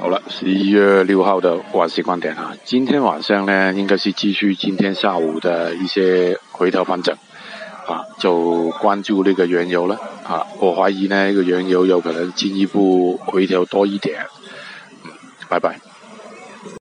好了，十一月六号的晚些观点啊，今天晚上呢，应该是继续今天下午的一些回调盘整啊，就关注那个原油了啊。我怀疑呢，这个原油有可能进一步回调多一点。嗯，拜拜。